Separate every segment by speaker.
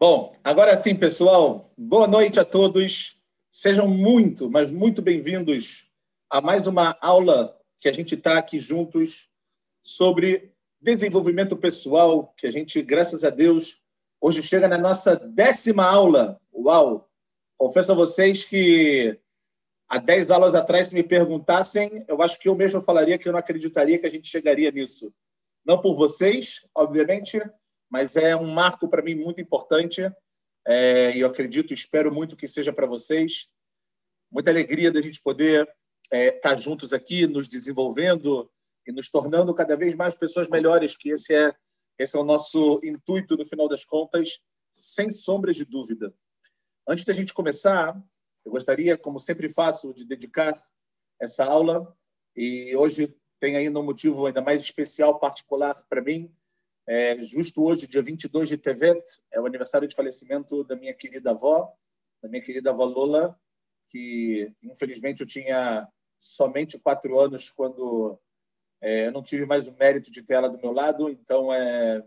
Speaker 1: Bom, agora sim, pessoal, boa noite a todos. Sejam muito, mas muito bem-vindos a mais uma aula que a gente está aqui juntos sobre desenvolvimento pessoal, que a gente, graças a Deus, hoje chega na nossa décima aula. Uau! Confesso a vocês que há dez aulas atrás, se me perguntassem, eu acho que eu mesmo falaria que eu não acreditaria que a gente chegaria nisso. Não por vocês, obviamente, mas é um marco para mim muito importante é, e eu acredito, espero muito que seja para vocês. Muita alegria da gente poder é, estar tá juntos aqui, nos desenvolvendo e nos tornando cada vez mais pessoas melhores, que esse é, esse é o nosso intuito no final das contas, sem sombras de dúvida. Antes da gente começar, eu gostaria, como sempre faço, de dedicar essa aula e hoje tem ainda um motivo ainda mais especial, particular para mim, é, justo hoje, dia 22 de Tevet, é o aniversário de falecimento da minha querida avó, da minha querida avó Lola, que infelizmente eu tinha somente quatro anos quando é, eu não tive mais o mérito de ter ela do meu lado, então é,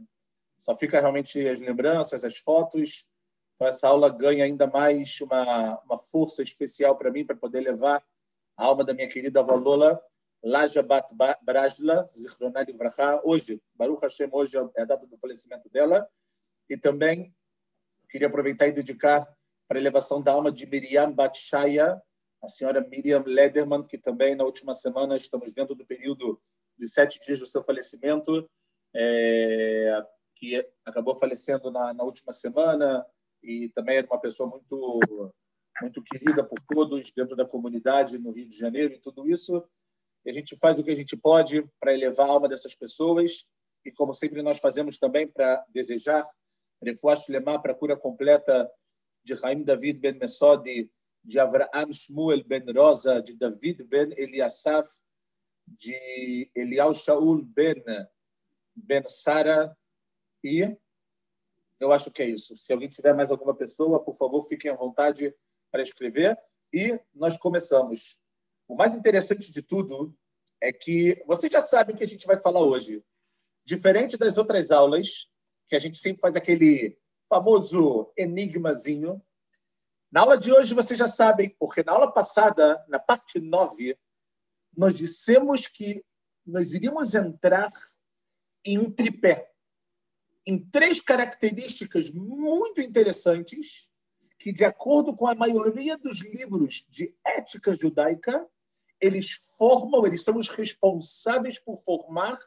Speaker 1: só fica realmente as lembranças, as fotos. Então essa aula ganha ainda mais uma, uma força especial para mim, para poder levar a alma da minha querida avó Lola Laja Bat Brajla, Zichronah Livracha, hoje, Baruch Hashem, hoje é a data do falecimento dela, e também queria aproveitar e dedicar para a elevação da alma de Miriam Batshaya, a senhora Miriam Lederman, que também na última semana estamos dentro do período dos sete dias do seu falecimento, é, que acabou falecendo na, na última semana e também era uma pessoa muito muito querida por todos dentro da comunidade no Rio de Janeiro e tudo isso e a gente faz o que a gente pode para elevar a alma dessas pessoas e, como sempre, nós fazemos também para desejar refuash lemar para a cura completa de Haim David ben Mesodi, de Avraham Shmuel ben Rosa, de David ben Eliasaf, de Elial Shaul ben, ben Sara e eu acho que é isso. Se alguém tiver mais alguma pessoa, por favor, fiquem à vontade para escrever. E nós começamos. O mais interessante de tudo é que vocês já sabem o que a gente vai falar hoje. Diferente das outras aulas, que a gente sempre faz aquele famoso enigmazinho, na aula de hoje vocês já sabem, porque na aula passada, na parte 9, nós dissemos que nós iríamos entrar em um tripé, em três características muito interessantes que, de acordo com a maioria dos livros de ética judaica, eles formam, eles são os responsáveis por formar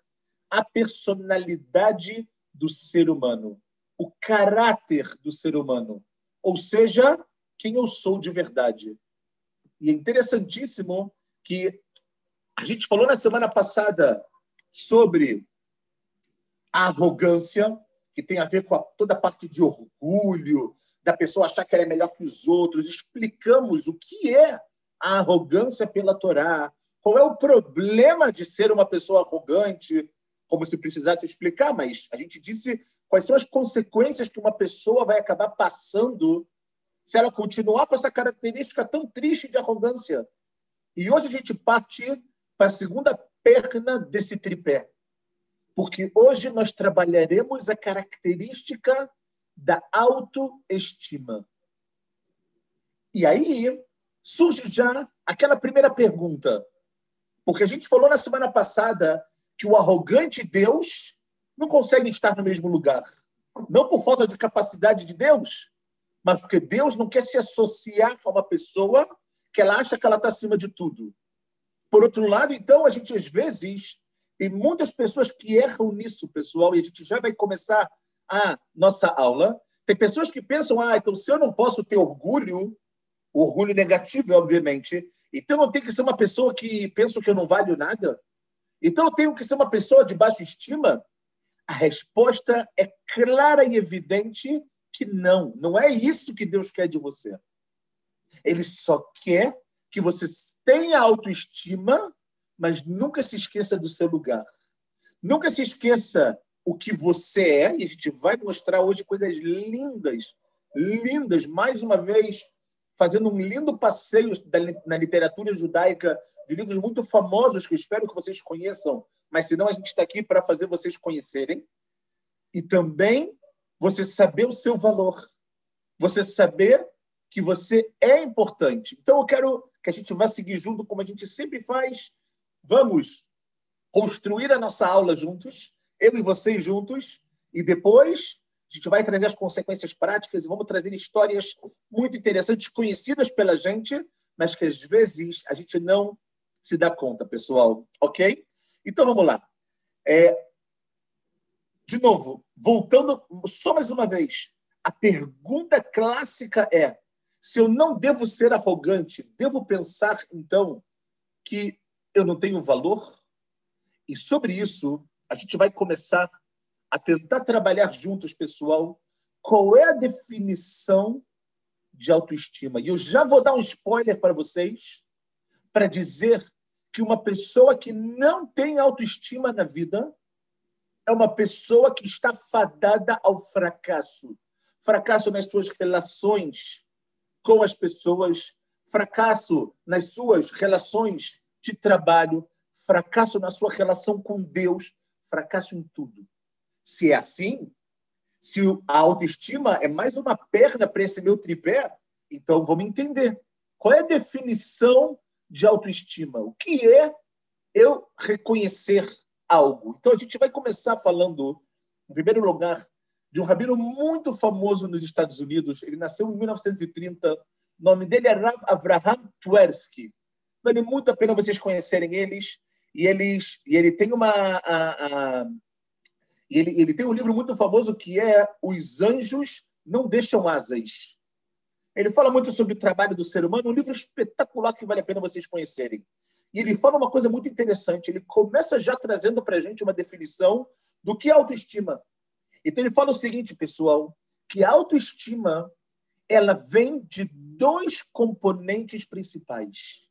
Speaker 1: a personalidade do ser humano, o caráter do ser humano, ou seja, quem eu sou de verdade. E é interessantíssimo que a gente falou na semana passada sobre a arrogância, que tem a ver com a, toda a parte de orgulho, da pessoa achar que ela é melhor que os outros. Explicamos o que é a arrogância pela Torá? Qual é o problema de ser uma pessoa arrogante? Como se precisasse explicar, mas a gente disse quais são as consequências que uma pessoa vai acabar passando se ela continuar com essa característica tão triste de arrogância. E hoje a gente parte para a segunda perna desse tripé. Porque hoje nós trabalharemos a característica da autoestima. E aí, surge já aquela primeira pergunta. Porque a gente falou na semana passada que o arrogante Deus não consegue estar no mesmo lugar. Não por falta de capacidade de Deus, mas porque Deus não quer se associar a uma pessoa que ela acha que ela está acima de tudo. Por outro lado, então, a gente às vezes tem muitas pessoas que erram nisso, pessoal, e a gente já vai começar a nossa aula. Tem pessoas que pensam, ah, então se eu não posso ter orgulho, o orgulho negativo, obviamente. Então, eu tenho que ser uma pessoa que penso que eu não valho nada? Então, eu tenho que ser uma pessoa de baixa estima? A resposta é clara e evidente que não. Não é isso que Deus quer de você. Ele só quer que você tenha autoestima, mas nunca se esqueça do seu lugar. Nunca se esqueça o que você é, e a gente vai mostrar hoje coisas lindas, lindas, mais uma vez, fazendo um lindo passeio na literatura judaica de livros muito famosos que espero que vocês conheçam, mas senão a gente está aqui para fazer vocês conhecerem. E também você saber o seu valor. você saber que você é importante. Então, eu quero que a gente vá seguir junto, como a gente sempre faz. Vamos construir a nossa aula juntos, eu e vocês juntos, e depois a gente vai trazer as consequências práticas e vamos trazer histórias muito interessantes, conhecidas pela gente, mas que às vezes a gente não se dá conta, pessoal. Ok? Então vamos lá. É, de novo, voltando só mais uma vez, a pergunta clássica é: se eu não devo ser arrogante, devo pensar então que eu não tenho valor? E sobre isso, a gente vai começar a tentar trabalhar juntos, pessoal, qual é a definição de autoestima. E eu já vou dar um spoiler para vocês, para dizer que uma pessoa que não tem autoestima na vida é uma pessoa que está fadada ao fracasso. Fracasso nas suas relações com as pessoas, fracasso nas suas relações de trabalho, fracasso na sua relação com Deus, fracasso em tudo. Se é assim, se a autoestima é mais uma perna para esse meu tripé, então vamos entender. Qual é a definição de autoestima? O que é eu reconhecer algo? Então a gente vai começar falando, em primeiro lugar, de um rabino muito famoso nos Estados Unidos. Ele nasceu em 1930. O nome dele é Rav Avraham Tversky. Vale muito a pena vocês conhecerem eles. E, eles, e ele tem uma, a, a, ele, ele tem um livro muito famoso que é Os Anjos Não Deixam Asas. Ele fala muito sobre o trabalho do ser humano, um livro espetacular que vale a pena vocês conhecerem. E ele fala uma coisa muito interessante. Ele começa já trazendo para a gente uma definição do que é autoestima. Então ele fala o seguinte, pessoal, que a autoestima ela vem de dois componentes principais.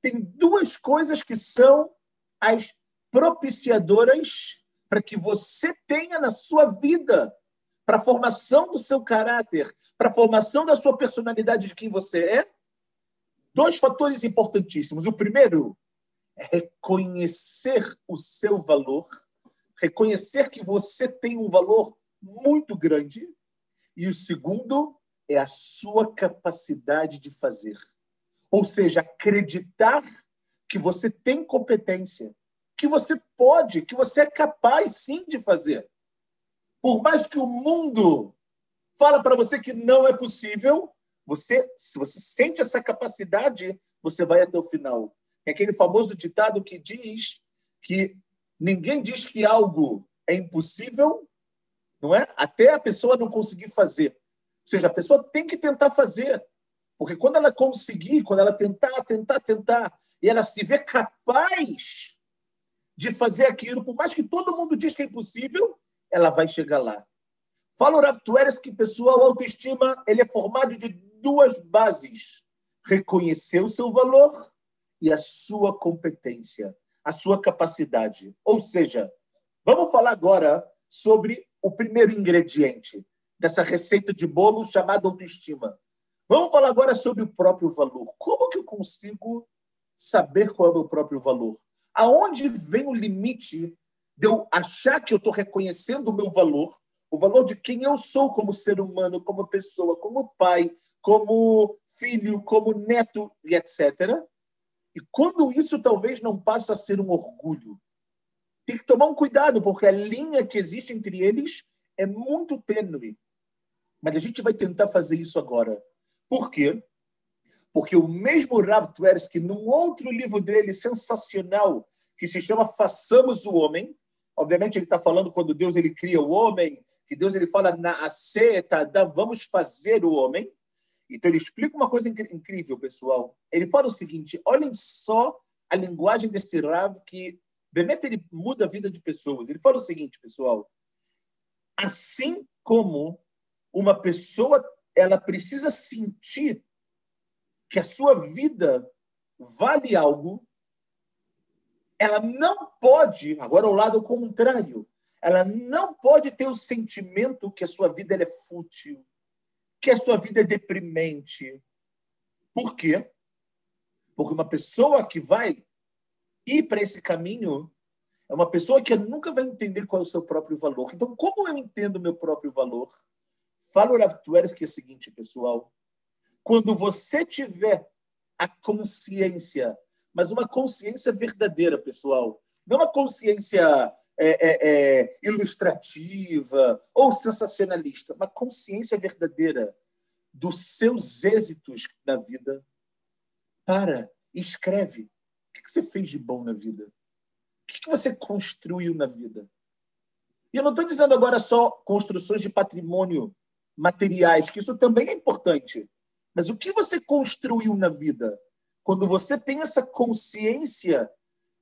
Speaker 1: Tem duas coisas que são as propiciadoras para que você tenha na sua vida, para a formação do seu caráter, para a formação da sua personalidade de quem você é, dois fatores importantíssimos. O primeiro é reconhecer o seu valor, reconhecer que você tem um valor muito grande. E o segundo é a sua capacidade de fazer. Ou seja, acreditar que você tem competência, que você pode, que você é capaz sim de fazer. Por mais que o mundo fala para você que não é possível, você, se você sente essa capacidade, você vai até o final. É aquele famoso ditado que diz que ninguém diz que algo é impossível, não é? Até a pessoa não conseguir fazer. Ou seja, a pessoa tem que tentar fazer. Porque quando ela conseguir, quando ela tentar, tentar, tentar, e ela se vê capaz de fazer aquilo, por mais que todo mundo diz que é impossível, ela vai chegar lá. Fala o Rav Tueres que, pessoal, autoestima ele é formado de duas bases. Reconhecer o seu valor e a sua competência, a sua capacidade. Ou seja, vamos falar agora sobre o primeiro ingrediente dessa receita de bolo chamada autoestima. Vamos falar agora sobre o próprio valor. Como que eu consigo saber qual é o meu próprio valor? Aonde vem o limite de eu achar que eu estou reconhecendo o meu valor, o valor de quem eu sou como ser humano, como pessoa, como pai, como filho, como neto e etc. E quando isso talvez não passa a ser um orgulho, tem que tomar um cuidado, porque a linha que existe entre eles é muito tênue. Mas a gente vai tentar fazer isso agora. Por quê? Porque o mesmo Rav Tversky, num outro livro dele sensacional, que se chama Façamos o Homem, obviamente ele está falando quando Deus ele cria o homem, que Deus ele fala na seta, vamos fazer o homem. Então ele explica uma coisa incrível, pessoal. Ele fala o seguinte: olhem só a linguagem desse Rav que Bemet ele muda a vida de pessoas. Ele fala o seguinte, pessoal: assim como uma pessoa ela precisa sentir que a sua vida vale algo, ela não pode, agora ao lado contrário, ela não pode ter o sentimento que a sua vida é fútil, que a sua vida é deprimente. Por quê? Porque uma pessoa que vai ir para esse caminho é uma pessoa que nunca vai entender qual é o seu próprio valor. Então, como eu entendo o meu próprio valor? Fala o Rav que é o seguinte, pessoal. Quando você tiver a consciência, mas uma consciência verdadeira, pessoal, não uma consciência é, é, é, ilustrativa ou sensacionalista, uma consciência verdadeira dos seus êxitos na vida. Para, escreve. O que você fez de bom na vida? O que você construiu na vida? E eu não estou dizendo agora só construções de patrimônio materiais, que isso também é importante. Mas o que você construiu na vida? Quando você tem essa consciência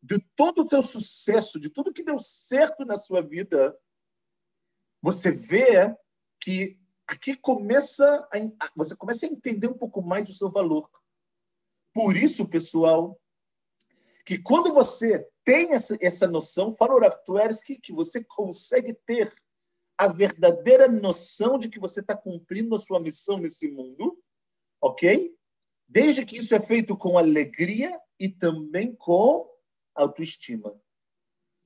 Speaker 1: de todo o seu sucesso, de tudo que deu certo na sua vida, você vê que aqui começa a, você começa a entender um pouco mais do seu valor. Por isso, pessoal, que quando você tem essa, essa noção, fala o Rav que você consegue ter a verdadeira noção de que você está cumprindo a sua missão nesse mundo, ok? Desde que isso é feito com alegria e também com autoestima.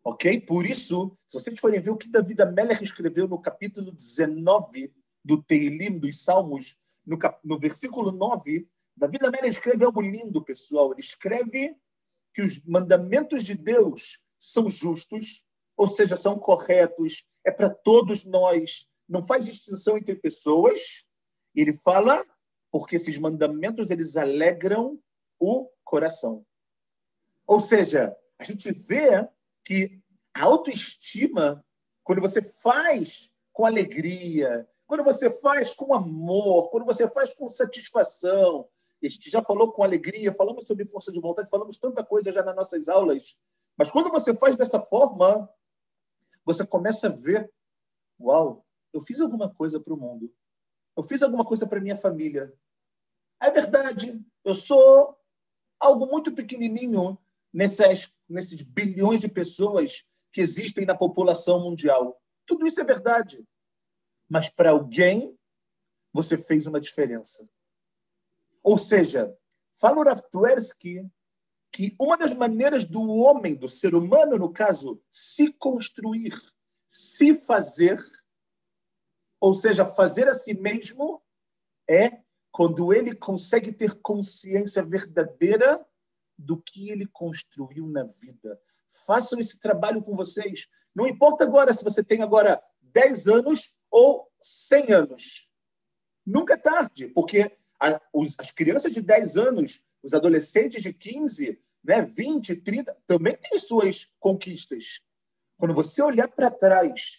Speaker 1: Ok? Por isso, se vocês forem ver o que Davi Amelech escreveu no capítulo 19 do Teilim, dos Salmos, no, cap... no versículo 9, Davi Amelech escreve algo lindo, pessoal. Ele escreve que os mandamentos de Deus são justos, ou seja, são corretos, é para todos nós, não faz distinção entre pessoas. Ele fala porque esses mandamentos eles alegram o coração. Ou seja, a gente vê que a autoestima, quando você faz com alegria, quando você faz com amor, quando você faz com satisfação, a gente já falou com alegria, falamos sobre força de vontade, falamos tanta coisa já nas nossas aulas, mas quando você faz dessa forma, você começa a ver: uau, eu fiz alguma coisa para o mundo, eu fiz alguma coisa para minha família, é verdade, eu sou algo muito pequenininho nesses bilhões de pessoas que existem na população mundial. Tudo isso é verdade. Mas para alguém, você fez uma diferença. Ou seja, fala o Rav Tversky que uma das maneiras do homem, do ser humano, no caso, se construir, se fazer, ou seja, fazer a si mesmo, é quando ele consegue ter consciência verdadeira do que ele construiu na vida. Façam esse trabalho com vocês. Não importa agora se você tem agora 10 anos ou 100 anos. Nunca é tarde, porque a, os, as crianças de 10 anos, os adolescentes de 15, né, 20, 30, também têm suas conquistas. Quando você olhar para trás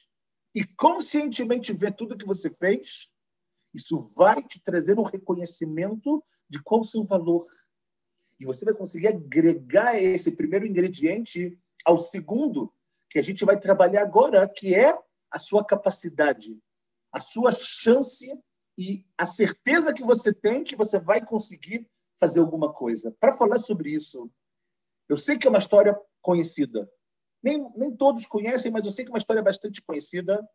Speaker 1: e conscientemente ver tudo que você fez, isso vai te trazer um reconhecimento de qual o seu valor. E você vai conseguir agregar esse primeiro ingrediente ao segundo, que a gente vai trabalhar agora, que é a sua capacidade, a sua chance e a certeza que você tem que você vai conseguir fazer alguma coisa. Para falar sobre isso, eu sei que é uma história conhecida. Nem, nem todos conhecem, mas eu sei que é uma história bastante conhecida.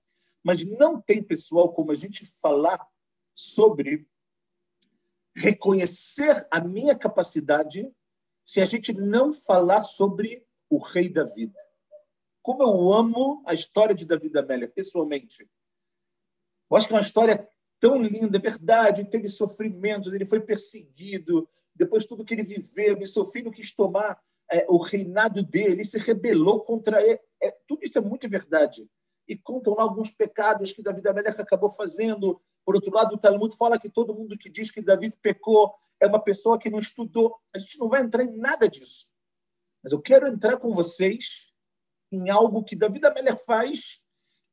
Speaker 1: Mas não tem, pessoal, como a gente falar sobre reconhecer a minha capacidade se a gente não falar sobre o rei David. Como eu amo a história de David Amélia, pessoalmente. Eu acho que é uma história tão linda, é verdade, teve sofrimentos, ele foi perseguido, depois tudo que ele viveu, e seu filho quis tomar é, o reinado dele, ele se rebelou contra ele. É, tudo isso é muito verdade. E contam lá alguns pecados que David Amelech acabou fazendo, por outro lado, o Talmud fala que todo mundo que diz que David pecou é uma pessoa que não estudou. A gente não vai entrar em nada disso. Mas eu quero entrar com vocês em algo que David Ameller faz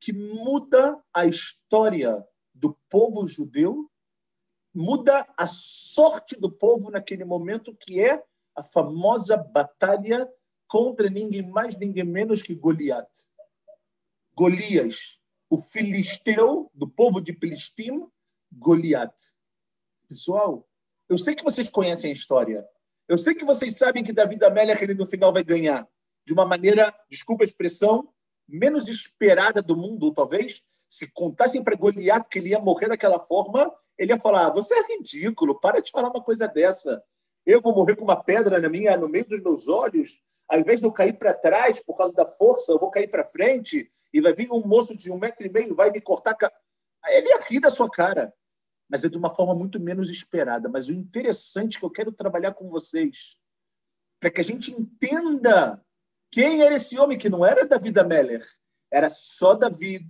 Speaker 1: que muda a história do povo judeu, muda a sorte do povo naquele momento, que é a famosa batalha contra ninguém mais, ninguém menos que Goliat. Golias, o filisteu do povo de Filistim, Goliat. Pessoal, eu sei que vocês conhecem a história. Eu sei que vocês sabem que Davi da Amélia ele no final vai ganhar de uma maneira, desculpa a expressão, menos esperada do mundo, talvez. Se contassem para Goliat que ele ia morrer daquela forma, ele ia falar: "Você é ridículo, para de falar uma coisa dessa. Eu vou morrer com uma pedra na minha, no meio dos meus olhos, ao invés de eu cair para trás por causa da força, eu vou cair para frente e vai vir um moço de um metro e meio, vai me cortar. Aí ele ia rir da sua cara, mas é de uma forma muito menos esperada. Mas o interessante que eu quero trabalhar com vocês, para que a gente entenda quem era esse homem que não era David Ameller, era só David,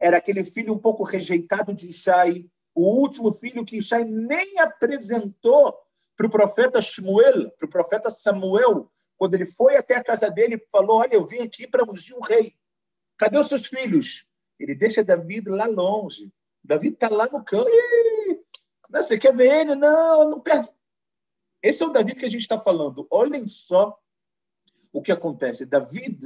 Speaker 1: era aquele filho um pouco rejeitado de Ishai, o último filho que Ishai nem apresentou para o profeta Shmuel, para o profeta Samuel, quando ele foi até a casa dele e falou: Olha, eu vim aqui para ungir um rei. Cadê os seus filhos? Ele deixa Davi lá longe. Davi está lá no campo. Você quer ver ele? Não, não perde. Esse é o Davi que a gente está falando. Olhem só o que acontece. Davi,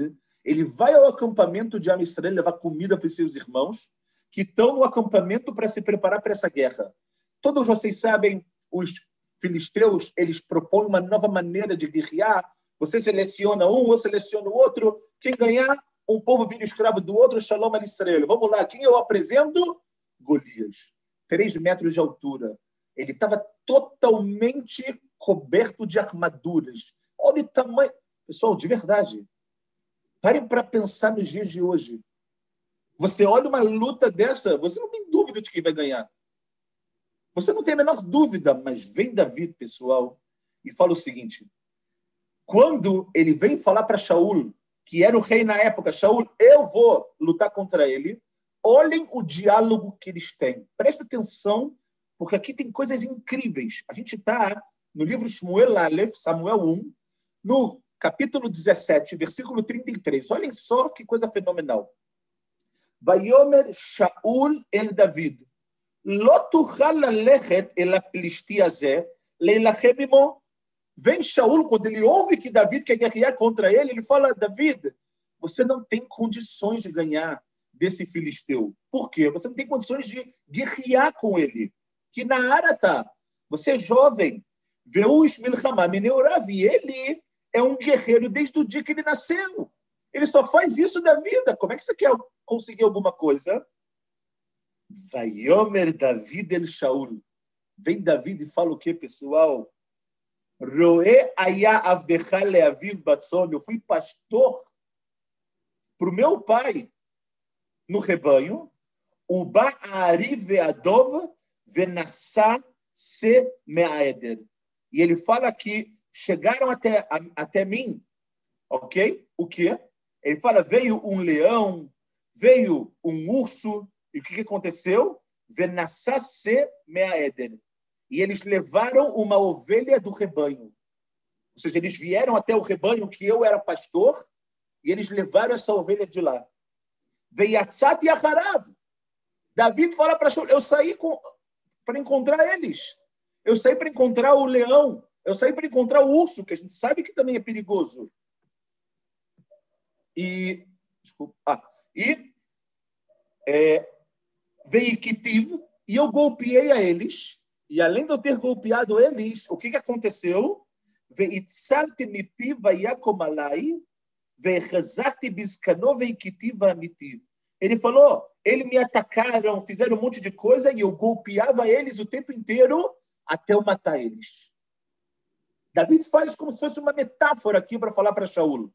Speaker 1: ele vai ao acampamento de Amisrael levar comida para os seus irmãos que estão no acampamento para se preparar para essa guerra. Todos vocês sabem, os filisteus, eles propõem uma nova maneira de guerrear. Você seleciona um, ou seleciona o outro. Quem ganhar, um povo vira escravo do outro, Shalom Alisrael. Vamos lá, quem eu apresento? Golias. Três metros de altura. Ele estava totalmente coberto de armaduras. Olha o tamanho. Pessoal, de verdade, parem para pensar nos dias de hoje. Você olha uma luta dessa, você não tem dúvida de quem vai ganhar. Você não tem a menor dúvida, mas vem Davi, pessoal, e fala o seguinte: quando ele vem falar para Shaul, que era o rei na época, Shaul, eu vou lutar contra ele. Olhem o diálogo que eles têm. Preste atenção, porque aqui tem coisas incríveis. A gente está no livro Shmuel Aleph, Samuel 1, no capítulo 17, versículo 33. Olhem só que coisa fenomenal. Vayomer Shaul el David, לא תוכל ללכת אל הפלישתי הזה, להילחם עמו. Vem Shaul, quando ele ouve que David quer guerrear contra ele, ele fala: David, você não tem condições de ganhar desse filisteu. Por quê? Você não tem condições de guerrear com ele. Que na área tá. Você é jovem. Veus Milchama Meneurav. E ele é um guerreiro desde o dia que ele nasceu. Ele só faz isso da vida. Como é que você quer conseguir alguma coisa? Vaiomer David el Shaul. Vem David e fala o que, pessoal? Roe aya avdecha leaviv batzon. Eu fui pastor para o meu pai no rebanho. Uba ari veadov venassa se meaeder. E ele fala que chegaram até, até mim, ok? O quê? Ele fala, veio um leão, veio um urso, e o que, aconteceu? Venassasse meaeden. E eles levaram uma ovelha do rebanho. Ou seja, eles vieram até o rebanho que eu era pastor e eles levaram essa ovelha de lá. Veiatzat Yacharav. David fala para eu saí para encontrar eles. Eu saí para encontrar o leão. Eu saí para encontrar o urso, que a gente sabe que também é perigoso. E, desculpa, ah, e é, veio e eu golpeei a eles. E além de eu ter golpeado eles, o que, que aconteceu? Veitsalti mi piva yakomalai, veirrazakti biscano veikitiva amiti. Ele falou, eles me atacaram, fizeram um monte de coisa e eu golpeava eles o tempo inteiro até eu matar eles. David faz como se fosse uma metáfora aqui para falar para Shaul.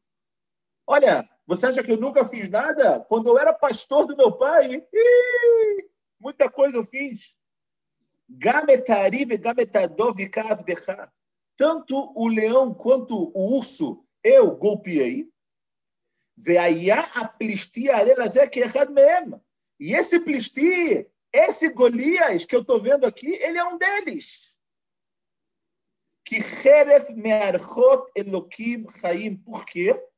Speaker 1: Olha, você acha que eu nunca fiz nada? Quando eu era pastor do meu pai, muita coisa eu fiz. Tanto o leão quanto o urso eu golpeei. E esse plisti, esse Golias que eu estou vendo aqui, ele é um deles. Que. Por quê?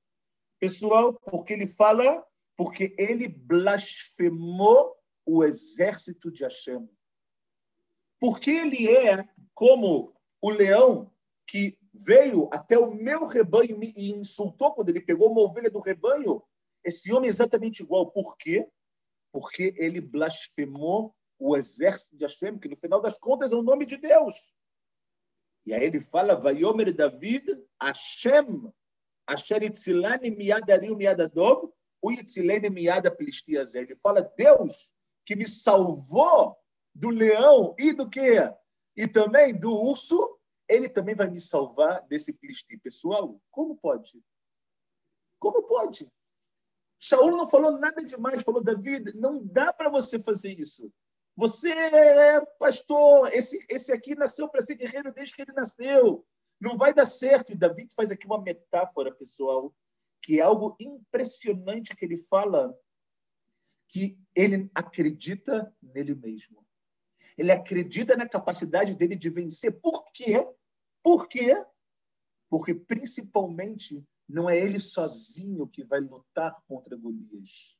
Speaker 1: Pessoal, porque ele fala, porque ele blasfemou o exército de Hashem. Porque ele é como o leão que veio até o meu rebanho e insultou quando ele pegou uma ovelha do rebanho. Esse homem é exatamente igual. Por quê? Porque ele blasfemou o exército de Hashem, que no final das contas é o nome de Deus. E aí ele fala, Vayomer David, Hashem Asher Itzilani Miad Ariu o Itzilene Miad Plistiazé. Ele fala, Deus que me salvou do leão e do quê? E também do urso, ele também vai me salvar desse plisti. Pessoal, como pode? Como pode? Shaul não falou nada demais, falou, David, não dá para você fazer isso. Você é pastor, esse, esse aqui nasceu para ser guerreiro desde que ele nasceu. Não vai dar certo. E Davi faz aqui uma metáfora, pessoal, que é algo impressionante que ele fala, que ele acredita nele mesmo. Ele acredita na capacidade dele de vencer. Por quê? Por quê? Porque, principalmente, não é ele sozinho que vai lutar contra Golias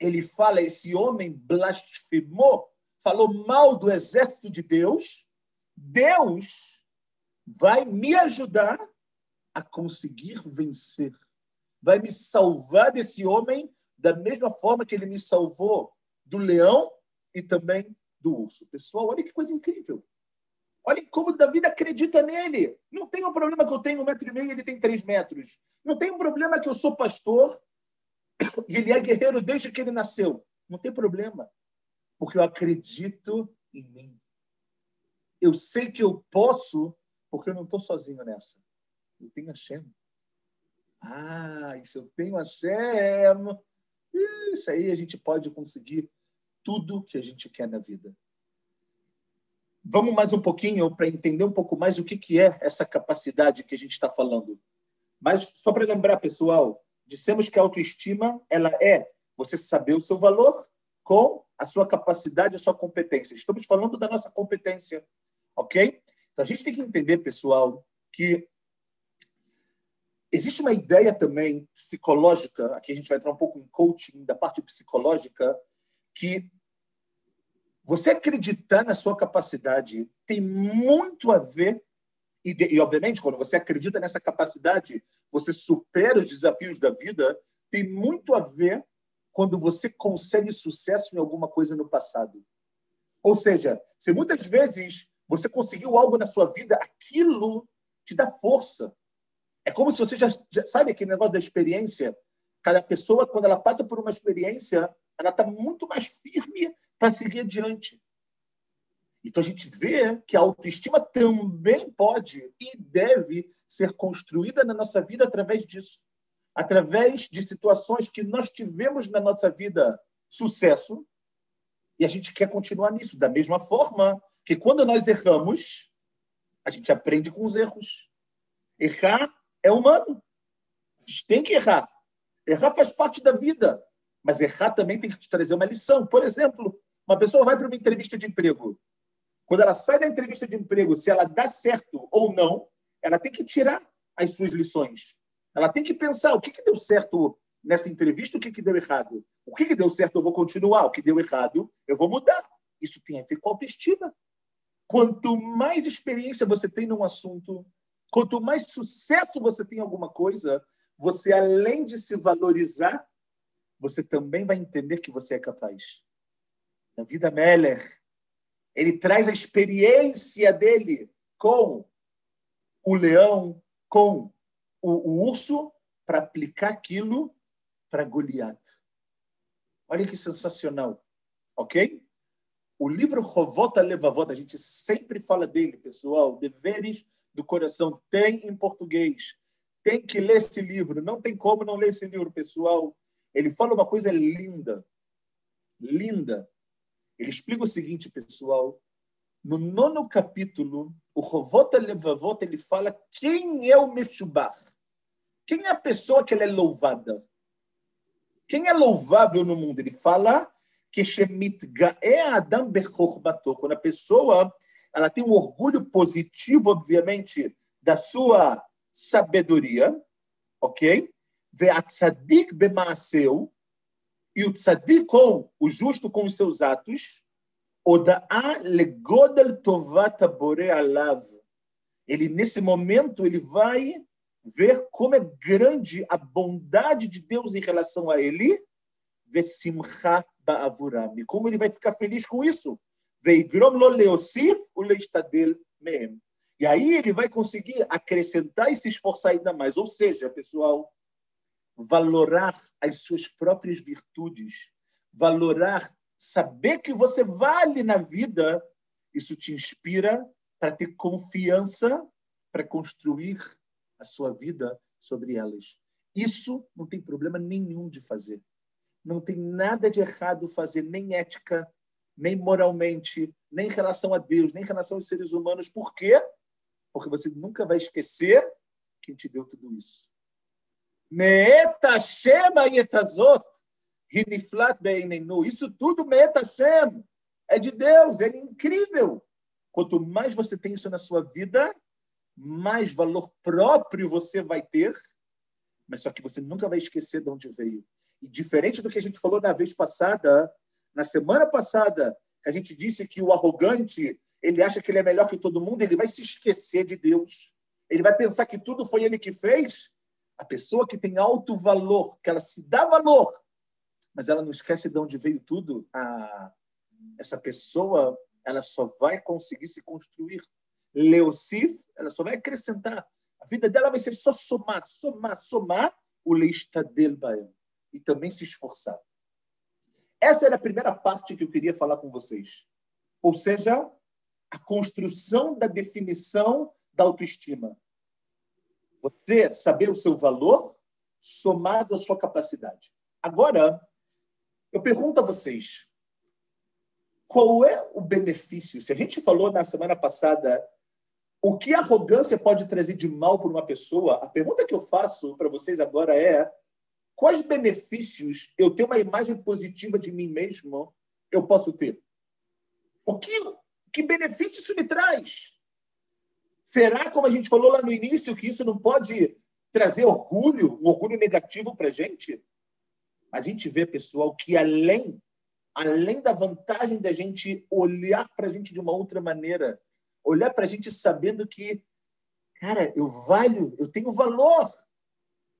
Speaker 1: ele fala: esse homem blasfemou, falou mal do exército de Deus. Deus vai me ajudar a conseguir vencer. Vai me salvar desse homem da mesma forma que ele me salvou do leão e também do urso. Pessoal, olha que coisa incrível. Olha como Davi acredita nele. Não tem um problema que eu tenho um metro e meio e ele tem três metros. Não tem um problema que eu sou pastor e ele é guerreiro desde que ele nasceu. Não tem problema, porque eu acredito em mim. Eu sei que eu posso, porque eu não estou sozinho nessa. Eu tenho a Shem. Ah, e se eu tenho a Shem, isso aí a gente pode conseguir tudo que a gente quer na vida. Vamos mais um pouquinho para entender um pouco mais o que, que é essa capacidade que a gente está falando. Mas só para lembrar, pessoal, dissemos que a autoestima ela é você saber o seu valor com a sua capacidade, a sua competência. Estamos falando da nossa competência, ok? Então a gente tem que entender, pessoal, que existe uma ideia também psicológica. Aqui a gente vai entrar um pouco em coaching da parte psicológica, que você acreditar na sua capacidade tem muito a ver e, e, obviamente, quando você acredita nessa capacidade, você supera os desafios da vida, tem muito a ver quando você consegue sucesso em alguma coisa no passado. Ou seja, se muitas vezes você conseguiu algo na sua vida, aquilo te dá força. É como se você já, já sabe aquele negócio da experiência. Cada pessoa, quando ela passa por uma experiência, ela está muito mais firme para seguir adiante. Então a gente vê que a autoestima também pode e deve ser construída na nossa vida através disso. Através de situações que nós tivemos na nossa vida sucesso e a gente quer continuar nisso. Da mesma forma que quando nós erramos, a gente aprende com os erros. Errar é humano. A gente tem que errar. Errar faz parte da vida. Mas errar também tem que te trazer uma lição. Por exemplo, uma pessoa vai para uma entrevista de emprego quando ela sai da entrevista de emprego, se ela dá certo ou não, ela tem que tirar as suas lições. Ela tem que pensar o que, que deu certo nessa entrevista, o que, que deu errado. O que, que deu certo, eu vou continuar. O que deu errado, eu vou mudar. Isso tem a ver com autoestima. Quanto mais experiência você tem num assunto, quanto mais sucesso você tem em alguma coisa, você, além de se valorizar, você também vai entender que você é capaz. Na vida Meller, ele traz a experiência dele com o leão, com o, o urso, para aplicar aquilo para Goliat. Olha que sensacional, ok? O livro Rovota Levavota, a gente sempre fala dele, pessoal. Deveres do coração tem em português. Tem que ler esse livro. Não tem como não ler esse livro, pessoal. Ele fala uma coisa linda. Linda. Ele explica o seguinte, pessoal. No nono capítulo, o Rovota Levavota, ele fala quem é o Meshubach. Quem é a pessoa que ela é louvada? Quem é louvável no mundo? Ele fala que Gae Adam. Quando a pessoa ela tem um orgulho positivo, obviamente, da sua sabedoria, ok? Ve'atzadik bemaaseu, e o tzadik com o justo com os seus atos, Oda'a legodel tovat abore alav. Ele, nesse momento, ele vai ver como é grande a bondade de Deus em relação a ele, vesimcha como ele vai ficar feliz com isso? E aí ele vai conseguir acrescentar e se esforçar ainda mais. Ou seja, pessoal, valorar as suas próprias virtudes, valorar, saber que você vale na vida, isso te inspira para ter confiança para construir a sua vida sobre elas. Isso não tem problema nenhum de fazer. Não tem nada de errado fazer, nem ética, nem moralmente, nem em relação a Deus, nem em relação aos seres humanos. Por quê? Porque você nunca vai esquecer quem te deu tudo isso. Isso tudo, é de Deus, é incrível. Quanto mais você tem isso na sua vida, mais valor próprio você vai ter, mas só que você nunca vai esquecer de onde veio. E diferente do que a gente falou na vez passada, na semana passada, a gente disse que o arrogante, ele acha que ele é melhor que todo mundo, ele vai se esquecer de Deus. Ele vai pensar que tudo foi ele que fez. A pessoa que tem alto valor, que ela se dá valor, mas ela não esquece de onde veio tudo, ah, essa pessoa ela só vai conseguir se construir. Leocif, ela só vai acrescentar. A vida dela vai ser só somar, somar, somar o leista del e também se esforçar. Essa era a primeira parte que eu queria falar com vocês. Ou seja, a construção da definição da autoestima. Você saber o seu valor somado à sua capacidade. Agora, eu pergunto a vocês, qual é o benefício? Se a gente falou na semana passada o que a arrogância pode trazer de mal para uma pessoa, a pergunta que eu faço para vocês agora é quais benefícios eu ter uma imagem positiva de mim mesmo eu posso ter? O que, que benefício isso me traz? Será, como a gente falou lá no início, que isso não pode trazer orgulho, um orgulho negativo para a gente? A gente vê, pessoal, que além, além da vantagem da gente olhar para a gente de uma outra maneira, olhar para a gente sabendo que, cara, eu valho, eu tenho valor.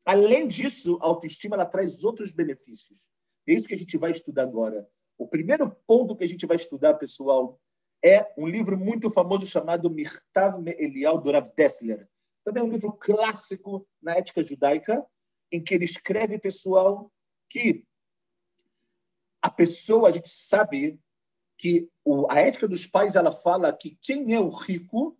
Speaker 1: Além disso, a autoestima ela traz outros benefícios. É isso que a gente vai estudar agora. O primeiro ponto que a gente vai estudar, pessoal, é um livro muito famoso chamado Mirtav Me'elial do Rav Dessler. Também é um livro clássico na ética judaica, em que ele escreve, pessoal, que a pessoa, a gente sabe que o, a ética dos pais ela fala que quem é o rico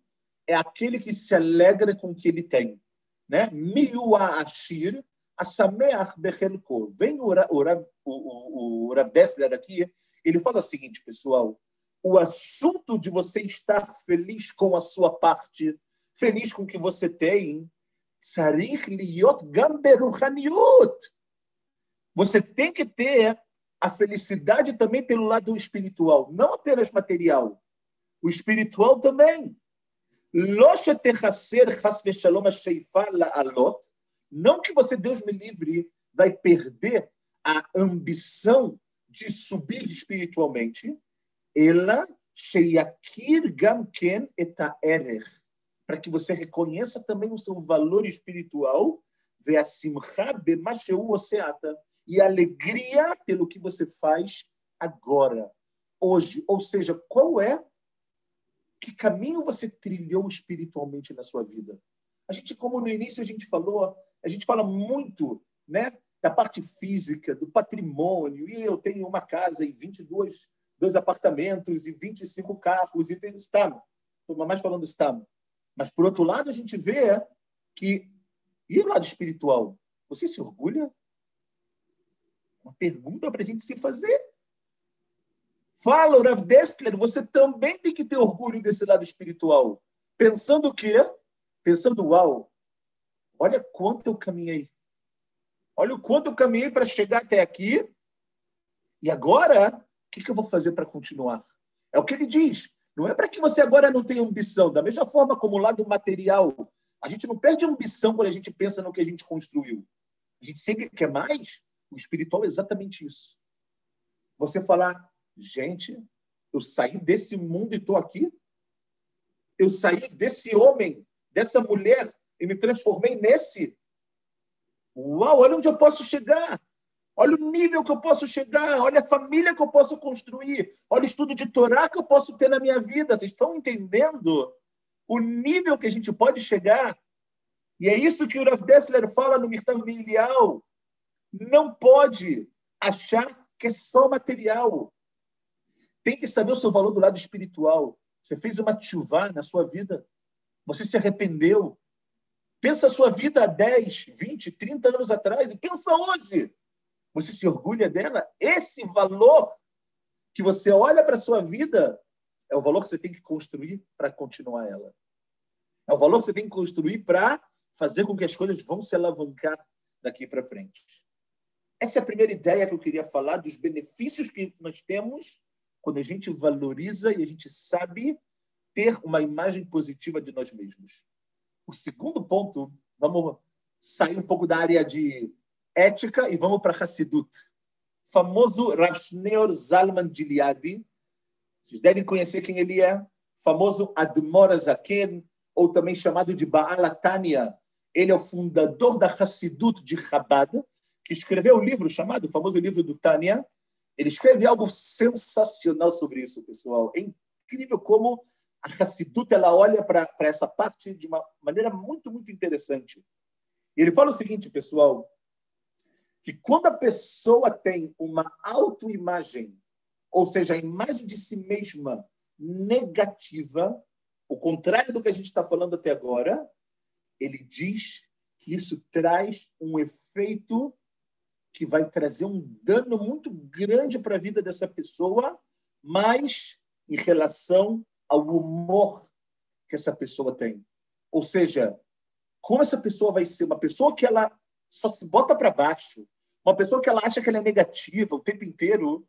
Speaker 1: é aquele que se alegra com o que ele tem. Né? Miua ashir, asameach bechelko. Vem o, o, o, o Rav Dessler aqui, ele fala o seguinte, pessoal, o assunto de você estar feliz com a sua parte, feliz com o que você tem, sarich liot gamberuchaniut. Você tem que ter a felicidade também pelo lado espiritual, não apenas material. O espiritual também. Não que você, Deus me livre, vai perder a ambição de subir espiritualmente, ela sheyakir gamken eta erech, para que você reconheça também o seu valor espiritual, ve'asimcha b'masheu oseata, e alegria pelo que você faz agora, hoje. Ou seja, qual é que caminho você trilhou espiritualmente na sua vida? A gente, como no início a gente falou, a gente fala muito, né, da parte física, do patrimônio, e eu tenho uma casa e 22 dois apartamentos e 25 carros e tem estamos. Estou mais falando estamos. Mas por outro lado a gente vê que e o lado espiritual, você se orgulha uma pergunta para a gente se fazer. Fala, Rav Dessler, você também tem que ter orgulho desse lado espiritual. Pensando o quê? Pensando, uau, olha quanto eu caminhei. Olha o quanto eu caminhei para chegar até aqui. E agora, o que, que eu vou fazer para continuar? É o que ele diz. Não é para que você agora não tenha ambição. Da mesma forma como o lado material. A gente não perde ambição quando a gente pensa no que a gente construiu. A gente sempre quer mais, o espiritual é exatamente isso. Você falar, gente, eu saí desse mundo e estou aqui. Eu saí desse homem, dessa mulher e me transformei nesse. Uau, olha onde eu posso chegar. Olha o nível que eu posso chegar. Olha a família que eu posso construir. Olha o estudo de Torá que eu posso ter na minha vida. Vocês estão entendendo o nível que a gente pode chegar? E é isso que o Rav Dessler fala no Mirtav Milial não pode achar que é só material. Tem que saber o seu valor do lado espiritual. Você fez uma chuva na sua vida. Você se arrependeu. Pensa a sua vida há 10, 20, 30 anos atrás e pensa hoje. Você se orgulha dela? Esse valor que você olha para a sua vida, é o valor que você tem que construir para continuar ela. É o valor que você tem que construir para fazer com que as coisas vão se alavancar daqui para frente. Essa é a primeira ideia que eu queria falar dos benefícios que nós temos quando a gente valoriza e a gente sabe ter uma imagem positiva de nós mesmos. O segundo ponto, vamos sair um pouco da área de ética e vamos para Hassidut. Famoso Rav Shneur Zalman Gileadi, vocês devem conhecer quem ele é, famoso Admor Zaken, ou também chamado de Baal Atania. Ele é o fundador da Hassidut de Chabad, que escreveu um livro chamado, o famoso livro do Tânia. Ele escreve algo sensacional sobre isso, pessoal. É incrível como a Hassidut ela olha para essa parte de uma maneira muito, muito interessante. Ele fala o seguinte, pessoal, que quando a pessoa tem uma autoimagem, ou seja, a imagem de si mesma negativa, o contrário do que a gente está falando até agora, ele diz que isso traz um efeito que vai trazer um dano muito grande para a vida dessa pessoa, mas em relação ao humor que essa pessoa tem. Ou seja, como essa pessoa vai ser uma pessoa que ela só se bota para baixo, uma pessoa que ela acha que ela é negativa o tempo inteiro,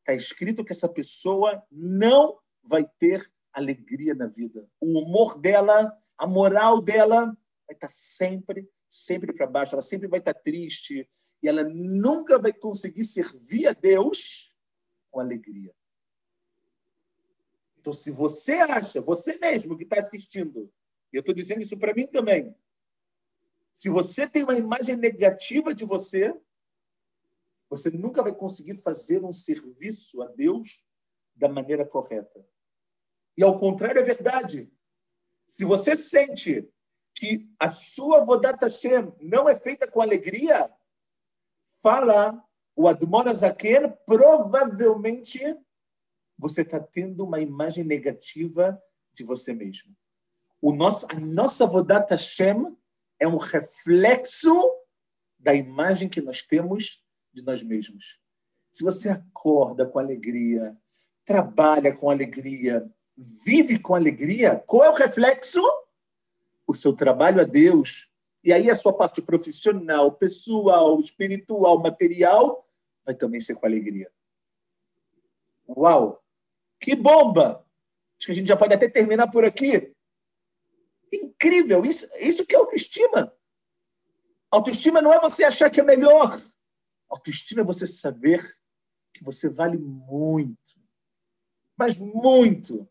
Speaker 1: está escrito que essa pessoa não vai ter alegria na vida. O humor dela, a moral dela vai estar tá sempre, sempre para baixo. Ela sempre vai estar tá triste, e ela nunca vai conseguir servir a Deus com alegria. Então, se você acha, você mesmo que está assistindo, e eu estou dizendo isso para mim também, se você tem uma imagem negativa de você, você nunca vai conseguir fazer um serviço a Deus da maneira correta. E ao contrário, é verdade. Se você sente que a sua Vodat Hashem não é feita com alegria, fala o Admor Azaken, provavelmente você está tendo uma imagem negativa de você mesmo. O nosso, a nossa Vodat Hashem é um reflexo da imagem que nós temos de nós mesmos. Se você acorda com alegria, trabalha com alegria, vive com alegria, qual é o reflexo? O seu trabalho a Deus, e aí a sua parte profissional, pessoal, espiritual, material, vai também ser com alegria. Uau! Que bomba! Acho que a gente já pode até terminar por aqui. Incrível! Isso, isso que é autoestima. Autoestima não é você achar que é melhor. Autoestima é você saber que você vale muito, mas muito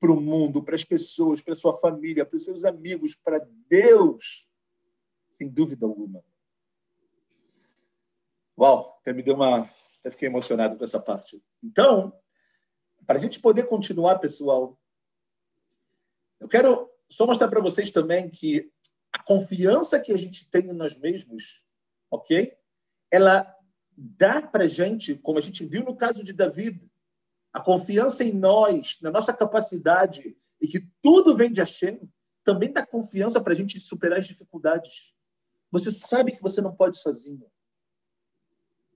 Speaker 1: para o mundo, para as pessoas, para sua família, para os seus amigos, para Deus sem dúvida alguma. Uau, até me deu uma. Até fiquei emocionado com essa parte. Então, para a gente poder continuar, pessoal, eu quero só mostrar para vocês também que a confiança que a gente tem em nós mesmos, ok? Ela dá para gente, como a gente viu no caso de David, a confiança em nós, na nossa capacidade e que tudo vem de Hashem, também dá confiança para a gente superar as dificuldades. Você sabe que você não pode sozinho.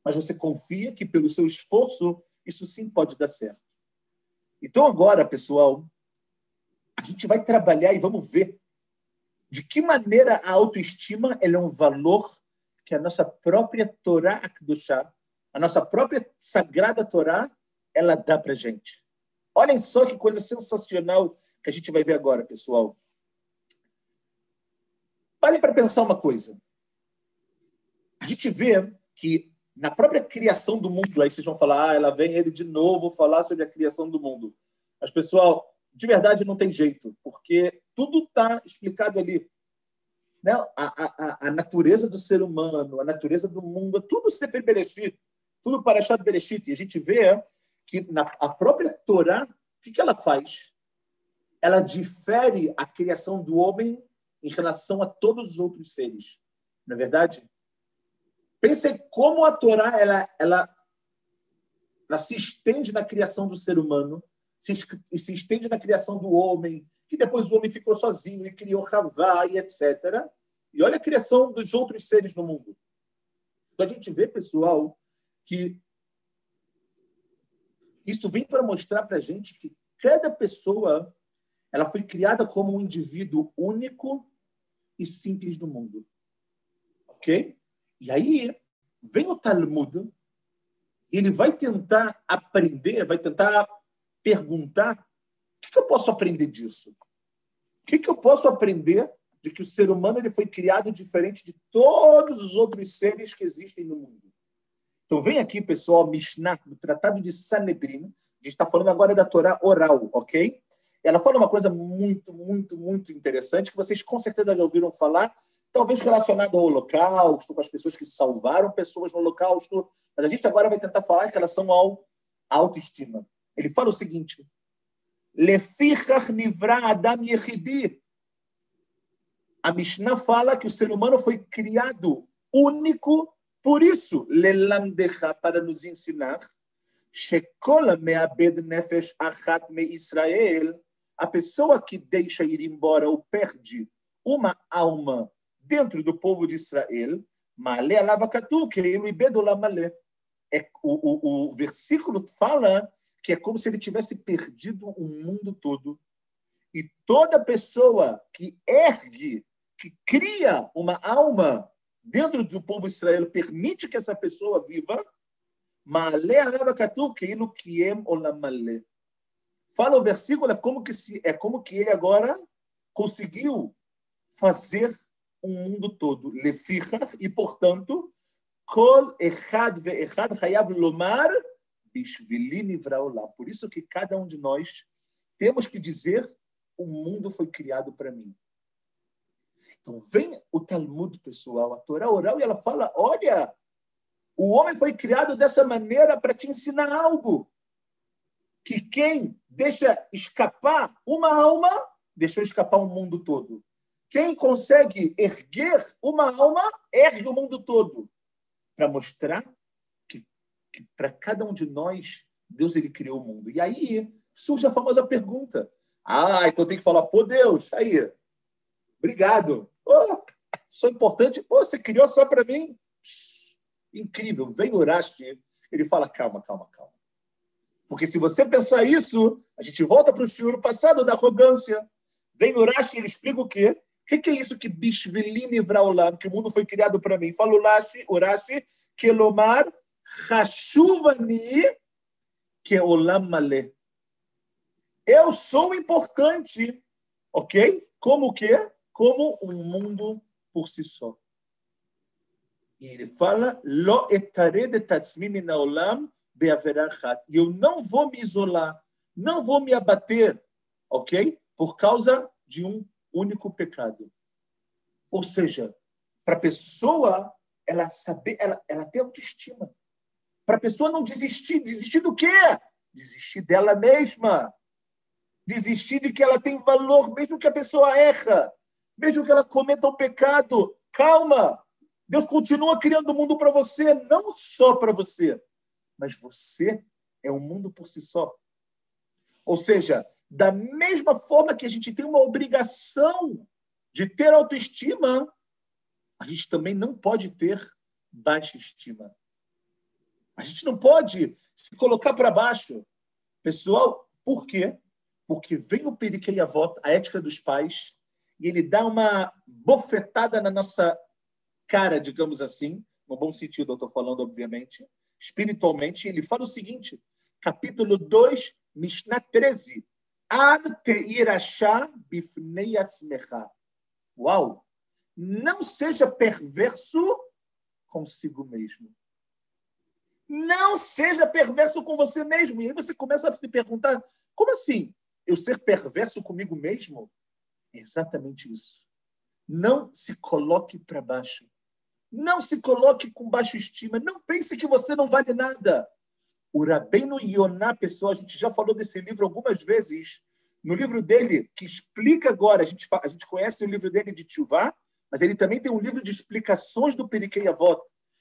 Speaker 1: Mas você confia que pelo seu esforço isso sim pode dar certo. Então agora, pessoal, a gente vai trabalhar e vamos ver de que maneira a autoestima é um valor que a nossa própria Torá Akdushá, a nossa própria sagrada Torá, ela dá para gente. Olhem só que coisa sensacional que a gente vai ver agora, pessoal. Parem para pensar uma coisa. A gente vê que na própria criação do mundo, aí vocês vão falar, ah, ela vem ele de novo falar sobre a criação do mundo. Mas, pessoal, de verdade não tem jeito, porque tudo está explicado ali. Né? A, a, a, natureza do ser humano, a natureza do mundo, tudo Sefer Bereshit, tudo para Parashat Bereshit. E a gente vê que na, a própria Torá, o que, que ela faz? Ela difere a criação do homem em relação a todos os outros seres. Não é verdade? Pense como a Torá ela, ela, ela se estende na criação do ser humano, se, se estende na criação do homem, que depois o homem ficou sozinho e criou Havá e etc. E olha a criação dos outros seres no mundo. Então a gente vê, pessoal, que Isso vem para mostrar para a gente que cada pessoa ela foi criada como um indivíduo único e simples do mundo. Ok? E aí vem o Talmud, ele vai tentar aprender, vai tentar perguntar: o que eu posso aprender disso? O que eu posso aprender de que o ser humano ele foi criado diferente de todos os outros seres que existem no mundo? Então, vem aqui, pessoal, Mishnah, no Tratado de Sanedrin. A gente está falando agora da Torá oral, ok? Ela fala uma coisa muito, muito, muito interessante que vocês com certeza já ouviram falar, talvez relacionado ao Holocausto, com as pessoas que salvaram pessoas no Holocausto, mas a gente agora vai tentar falar em relação ao autoestima. Ele fala o seguinte: Lefichach nivra adam yechidi. A Mishnah fala que o ser humano foi criado único por isso, lelamdecha, para nos ensinar, shekol me'abed nefesh achat me Israel, a pessoa que deixa ir embora ou perde uma alma dentro do povo de Israel, male alavakatu, que ele ibedolamale. É, o, o, o versículo fala que é como se ele tivesse perdido o mundo todo. E toda pessoa que ergue, que cria uma alma dentro do povo israel permite que essa pessoa viva, Fala o versículo, é como que se, é como que ele agora conseguiu fazer o um mundo todo. E portanto. Por isso que cada um de nós temos que dizer o mundo foi criado para mim. Então vem o Talmud pessoal, a Torá oral, e ela fala: olha, o homem foi criado dessa maneira para te ensinar algo. Que quem deixa escapar uma alma, deixou escapar o mundo todo. Quem consegue erguer uma alma, ergue o mundo todo. Para mostrar que, que para cada um de nós, Deus ele criou o mundo. E aí surge a famosa pergunta: ah, então tem que falar, por Deus, aí, obrigado. Oh, sou importante. Oh, você criou só para mim? Incrível. Vem Urashi. Ele fala: calma, calma, calma. Porque se você pensar isso, a gente volta para o shiur passado da arrogância. Vem Urashi, ele explica o quê? O que, que, é isso que Bishvilini Vraulam, que o mundo foi criado para mim? Fala Urashi, Urashi, Kelomar, Hashuvani, que é. Eu sou importante, ok? Como o quê? Como um mundo por si só. E ele fala, Lo de tatzmi min haolam beaverachat. Eu não vou me isolar, não vou me abater, ok? Por causa de um único pecado. Ou seja, para a pessoa, ela saber, ela, ela ter autoestima. Para a pessoa não desistir. Desistir do quê? Desistir dela mesma. Desistir de que ela tem valor, mesmo que a pessoa erra mesmo que ela cometa um pecado, calma. Deus continua criando o mundo para você, não só para você, mas você é um mundo por si só. Ou seja, da mesma forma que a gente tem uma obrigação de ter autoestima, a gente também não pode ter baixa estima. A gente não pode se colocar para baixo. Pessoal, por quê? Porque vem o periquei a voto, a ética dos pais, e ele dá uma bofetada na nossa cara, digamos assim, no bom sentido eu estou falando, obviamente, espiritualmente, ele fala o seguinte, capítulo 2, Mishnah 13, Ad teirachá bifnei atzmecha. Uau! Não seja perverso consigo mesmo. Não seja perverso com você mesmo. E aí você começa a se perguntar: como assim? Eu ser perverso comigo mesmo? É exatamente isso. Não se coloque para baixo. Não se coloque com baixa estima. Não pense que você não vale nada. O Rabbeinu Yonah, pessoal, a gente já falou desse livro algumas vezes. No livro dele, que explica agora, a gente, a gente conhece o livro dele de Tchuvá, mas ele também tem um livro de explicações do Periquei Avot.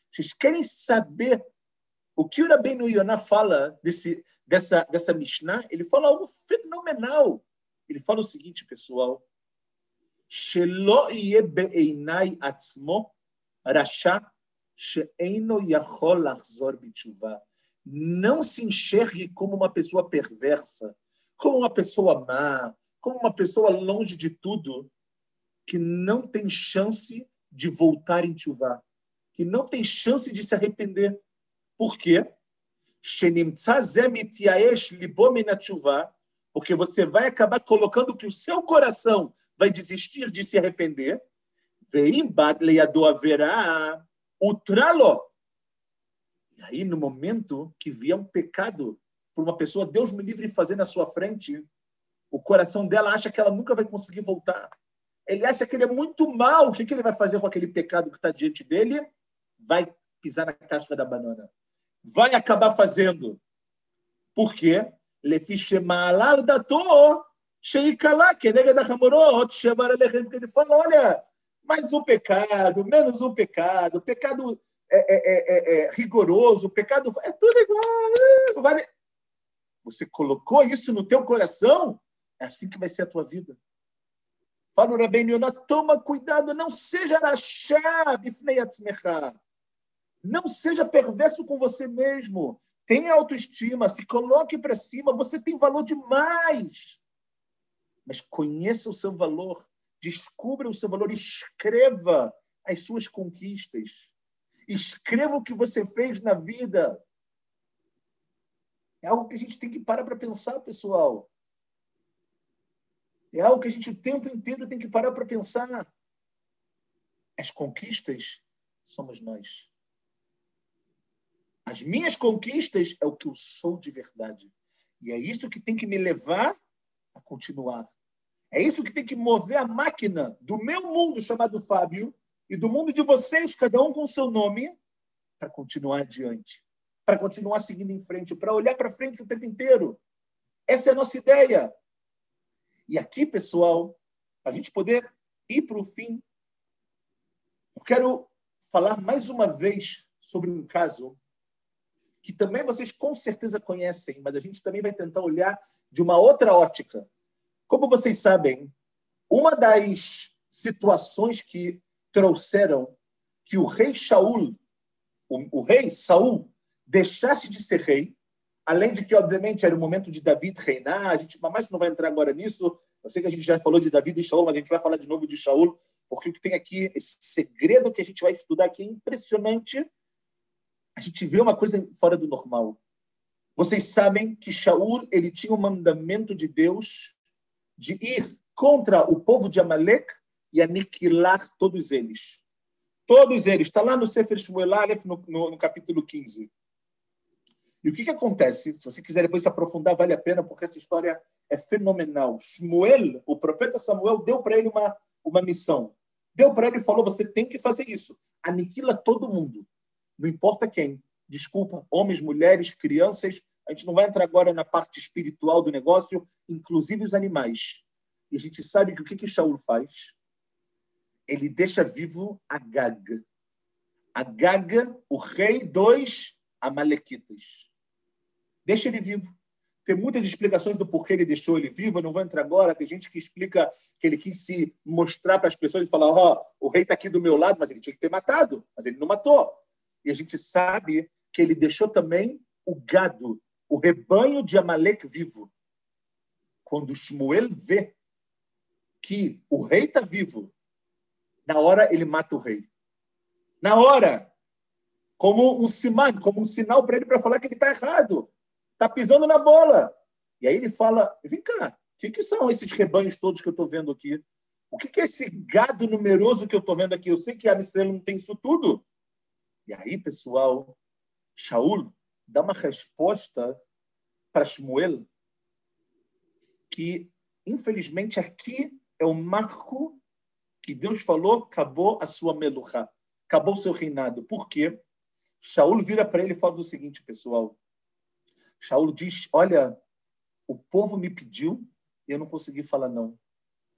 Speaker 1: Vocês querem saber o que o Rabbeinu Yonah fala desse, dessa, dessa Mishnah? Ele fala algo fenomenal. Ele fala o seguinte, pessoal. שלא יהיה בעיניי עצמו רשע שאינו יכול לחזור בתשובה. Não se enxergue como uma pessoa perversa, como uma pessoa má, como uma pessoa longe de tudo, que não tem chance de voltar em Tchuvá, que não tem chance de se arrepender. Por quê? Porque você vai acabar colocando que o seu coração vai desistir de se arrepender. Veim haverá o tralo. E aí, no momento que vier um pecado por uma pessoa, Deus me livre fazer na sua frente, o coração dela acha que ela nunca vai conseguir voltar. Ele acha que ele é muito mal. O que, que ele vai fazer com aquele pecado que está diante dele? Vai pisar na casca da banana. Vai acabar fazendo. Por quê? Porque ele fala, olha, mais um pecado, menos um pecado, pecado é, é, é, rigoroso, pecado é tudo igual. Vale. Você colocou isso no teu coração, é assim que vai ser a tua vida. Fala o Rabbeinu toma cuidado, não seja não seja perverso com você mesmo. Tenha autoestima, se coloque para cima, você tem valor demais. Mas conheça o seu valor, descubra o seu valor, escreva as suas conquistas. Escreva o que você fez na vida. É algo que a gente tem que parar para pensar, pessoal. É algo que a gente o tempo inteiro tem que parar para pensar. As conquistas somos nós. As minhas conquistas é o que eu sou de verdade. E é isso que tem que me levar a continuar. É isso que tem que mover a máquina do meu mundo chamado Fábio e do mundo de vocês, cada um com seu nome, para continuar adiante, para continuar seguindo em frente, para olhar para frente o tempo inteiro. Essa é a nossa ideia. E aqui, pessoal, a gente poder ir para o fim, eu quero falar mais uma vez sobre um caso que também vocês com certeza conhecem, mas a gente também vai tentar olhar de uma outra ótica. Como vocês sabem, uma das situações que trouxeram que o rei Shaul, o, o rei Saul, deixasse de ser rei Além de que, obviamente, era o momento de David reinar, a gente mas não vai entrar agora nisso. Eu sei que a gente já falou de David e Shaul, mas a gente vai falar de novo de Shaul, porque o que tem aqui, esse segredo que a gente vai estudar aqui é impressionante. A gente vê uma coisa fora do normal. Vocês sabem que Shaul ele tinha um mandamento de Deus de ir contra o povo de Amalek e aniquilar todos eles. Todos eles. Está lá no Sefer Shmuel Aleph, no, no, no capítulo 15. E o que, que acontece? Se você quiser depois se aprofundar, vale a pena, porque essa história é fenomenal. Shmuel, o profeta Samuel, deu para ele uma, uma missão. Deu para ele e falou: você tem que fazer isso. Aniquila todo mundo. Não importa quem. Desculpa, homens, mulheres, crianças. A gente não vai entrar agora na parte espiritual do negócio, inclusive os animais. E a gente sabe que o que, que Shaul faz? Ele deixa vivo Agag. Agag, o rei dos Amalequitas. Deixa ele vivo. Tem muitas explicações do porquê ele deixou ele vivo, eu não vou entrar agora. Tem gente que explica que ele quis se mostrar para as pessoas e falar: Ó, oh, o rei está aqui do meu lado, mas ele tinha que ter matado, mas ele não matou. E a gente sabe que ele deixou também o gado, o rebanho de Amaleque vivo. Quando Shmuel vê que o rei está vivo, na hora ele mata o rei. Na hora, como um como um sinal para ele para falar que ele está errado. Está pisando na bola. E aí ele fala: vem cá, o que, que são esses rebanhos todos que eu estou vendo aqui? O que, que é esse gado numeroso que eu estou vendo aqui? Eu sei que a Israel não tem isso tudo. E aí, pessoal, Shaul dá uma resposta para Shmuel que, infelizmente, aqui é o marco que Deus falou, acabou a sua meluha, acabou o seu reinado. Por quê? Shaul vira para ele e fala o seguinte, pessoal. Shaul diz: Olha, o povo me pediu e eu não consegui falar não.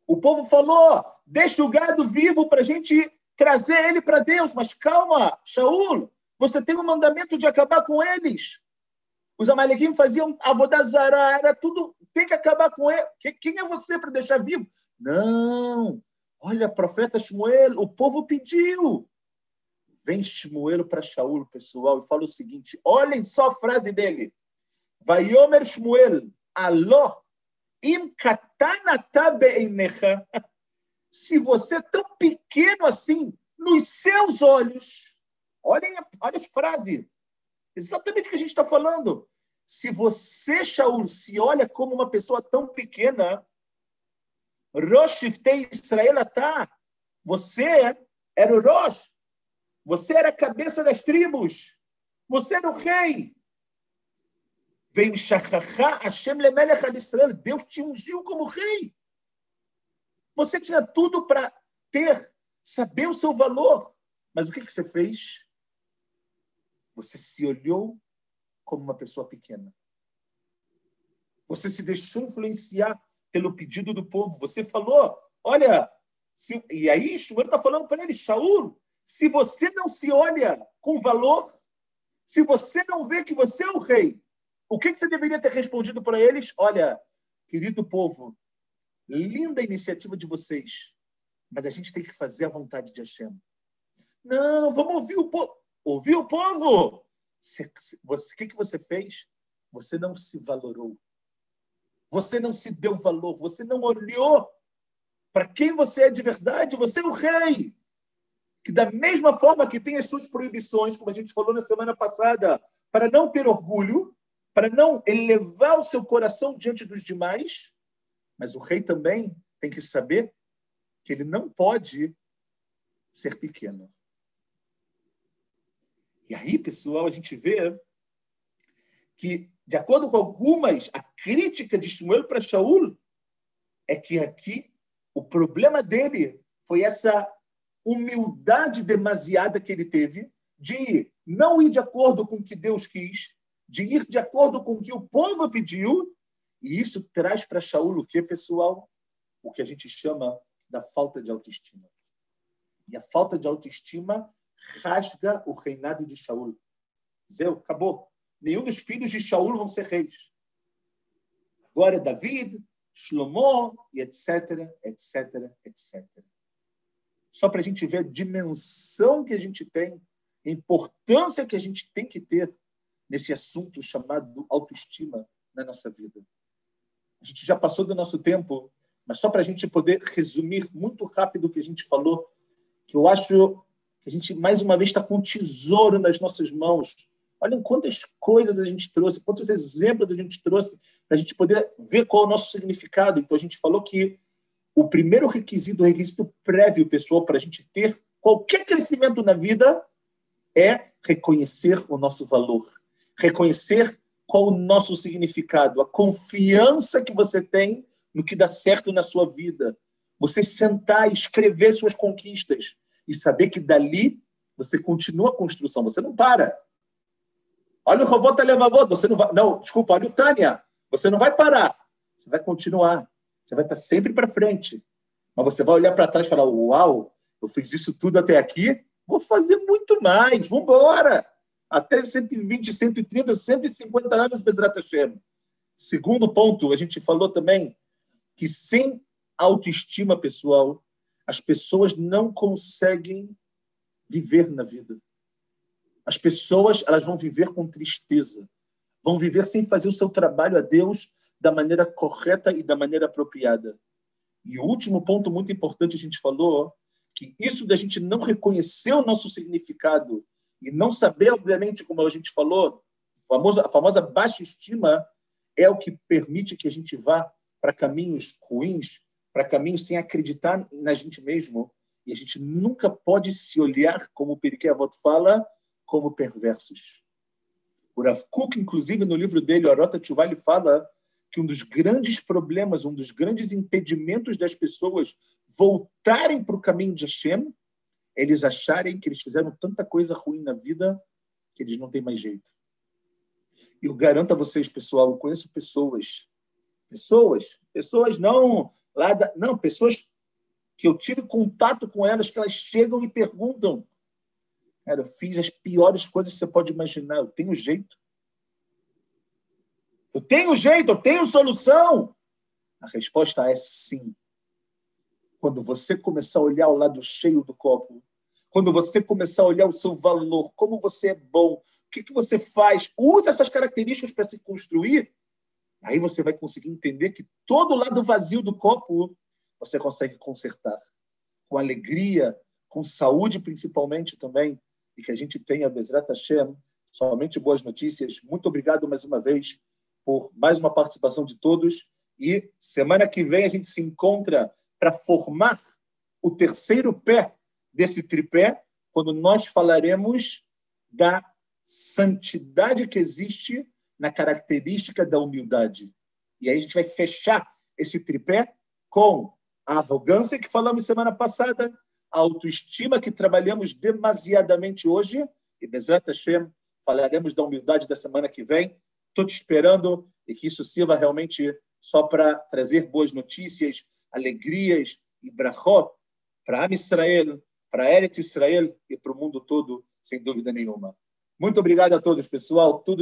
Speaker 1: O povo falou: deixa o gado vivo para a gente trazer ele para Deus. Mas calma, Shaul, você tem o um mandamento de acabar com eles. Os amalequim faziam avodazara, era tudo, tem que acabar com ele. Quem é você para deixar vivo? Não, olha, profeta Shmuel, o povo pediu. Vem Shmuel para Shaul, pessoal, e fala o seguinte: olhem só a frase dele. Vayomer Shmuel, alô, im katanata be'einecha. Se você é tão pequeno assim, nos seus olhos, olhem, olha a frase, exatamente o que a gente está falando. Se você, Shaul, se olha como uma pessoa tão pequena, Rosh Israel tá, você era o Rosh, você era a cabeça das tribos. Você era o rei. Veio Shachachá Hashem Lemelech Israel. Deus te ungiu como rei. Você tinha tudo para ter, saber o seu valor. Mas o que, que você fez? Você se olhou como uma pessoa pequena. Você se deixou influenciar pelo pedido do povo. Você falou, olha, se... e aí Shmuel está falando para ele, Shaul, se você não se olha com valor, se você não vê que você é o rei, o que, você deveria ter respondido para eles? Olha, querido povo, linda iniciativa de vocês, mas a gente tem que fazer a vontade de Hashem. Não, vamos ouvir o povo. Ouvir o povo! O que, que você fez? Você não se valorou. Você não se deu valor. Você não olhou para quem você é de verdade. Você é o rei que da mesma forma que tem as suas proibições, como a gente falou na semana passada, para não ter orgulho, para não elevar o seu coração diante dos demais, mas o rei também tem que saber que ele não pode ser pequeno. E aí, pessoal, a gente vê que, de acordo com algumas, a crítica de Shmuel para Shaul é que aqui o problema dele foi essa humildade demasiada que ele teve de não ir de acordo com o que Deus quis, de ir de acordo com o que o povo pediu, e isso traz para Shaul o que, pessoal? O que a gente chama da falta de autoestima. E a falta de autoestima rasga o reinado de Shaul. Zeu, acabou. Nenhum dos filhos de Shaul vão ser reis. Agora é David, Shlomo, e etc, etc, etc só para a gente ver a dimensão que a gente tem, a importância que a gente tem que ter nesse assunto chamado autoestima na nossa vida. A gente já passou do nosso tempo, mas só para a gente poder resumir muito rápido o que a gente falou, que eu acho que a gente, mais uma vez, está com um tesouro nas nossas mãos. Olhem quantas coisas a gente trouxe, quantos exemplos a gente trouxe para a gente poder ver qual é o nosso significado. Então, a gente falou que o primeiro requisito, o requisito prévio, pessoal, para a gente ter qualquer crescimento na vida é reconhecer o nosso valor, reconhecer qual o nosso significado, a confiança que você tem no que dá certo na sua vida. Você sentar e escrever suas conquistas e saber que dali você continua a construção, você não para. Olha o robô Televavô, você não vai. Não, desculpa, olha o Tânia, você não vai parar, você vai continuar. Você vai estar sempre para frente. Mas você vai olhar para trás e falar: Uau, eu fiz isso tudo até aqui, vou fazer muito mais, vamos embora. Até 120, 130, 150 anos, Bezerra Hashem. Segundo ponto, a gente falou também que sem autoestima pessoal, as pessoas não conseguem viver na vida. As pessoas elas vão viver com tristeza, vão viver sem fazer o seu trabalho a Deus da maneira correta e da maneira apropriada. E o último ponto muito importante a gente falou que isso da gente não reconhecer o nosso significado e não saber, obviamente, como a gente falou, a famosa, a famosa baixa estima é o que permite que a gente vá para caminhos ruins, para caminhos sem acreditar na gente mesmo. E a gente nunca pode se olhar, como o Periquet Avot fala, como perversos. O Rav Kuk, inclusive, no livro dele, Arota Tchuvah, ele fala que um dos grandes problemas, um dos grandes impedimentos das pessoas voltarem para o caminho de Hashem, eles acharem que eles fizeram tanta coisa ruim na vida que eles não têm mais jeito. E eu garanto a vocês, pessoal, eu conheço pessoas, pessoas, pessoas não lá da, não, pessoas que eu tive contato com elas que elas chegam e perguntam, cara, eu fiz as piores coisas que você pode imaginar, eu tenho jeito. Eu tenho jeito, eu tenho solução. A resposta é sim. Quando você começar a olhar o lado cheio do copo, quando você começar a olhar o seu valor, como você é bom, o que, que você faz, usa essas características para se construir, aí você vai conseguir entender que todo lado vazio do copo você consegue consertar. Com alegria, com saúde principalmente também, e que a gente tenha, Bezrat Hashem, somente boas notícias. Muito obrigado mais uma vez por mais uma participação de todos. E semana que vem a gente se encontra para formar o terceiro pé desse tripé, quando nós falaremos da santidade que existe na característica da humildade. E aí a gente vai fechar esse tripé com a arrogância que falamos semana passada, a autoestima que trabalhamos demasiadamente hoje, e Bezrat Hashem, falaremos da humildade da semana que vem. Estou te esperando e que isso sirva realmente só para trazer boas notícias, alegrias e brachot para Am Israel, para Eretz Israel e para o mundo todo, sem dúvida nenhuma. Muito obrigado a todos, pessoal. Tudo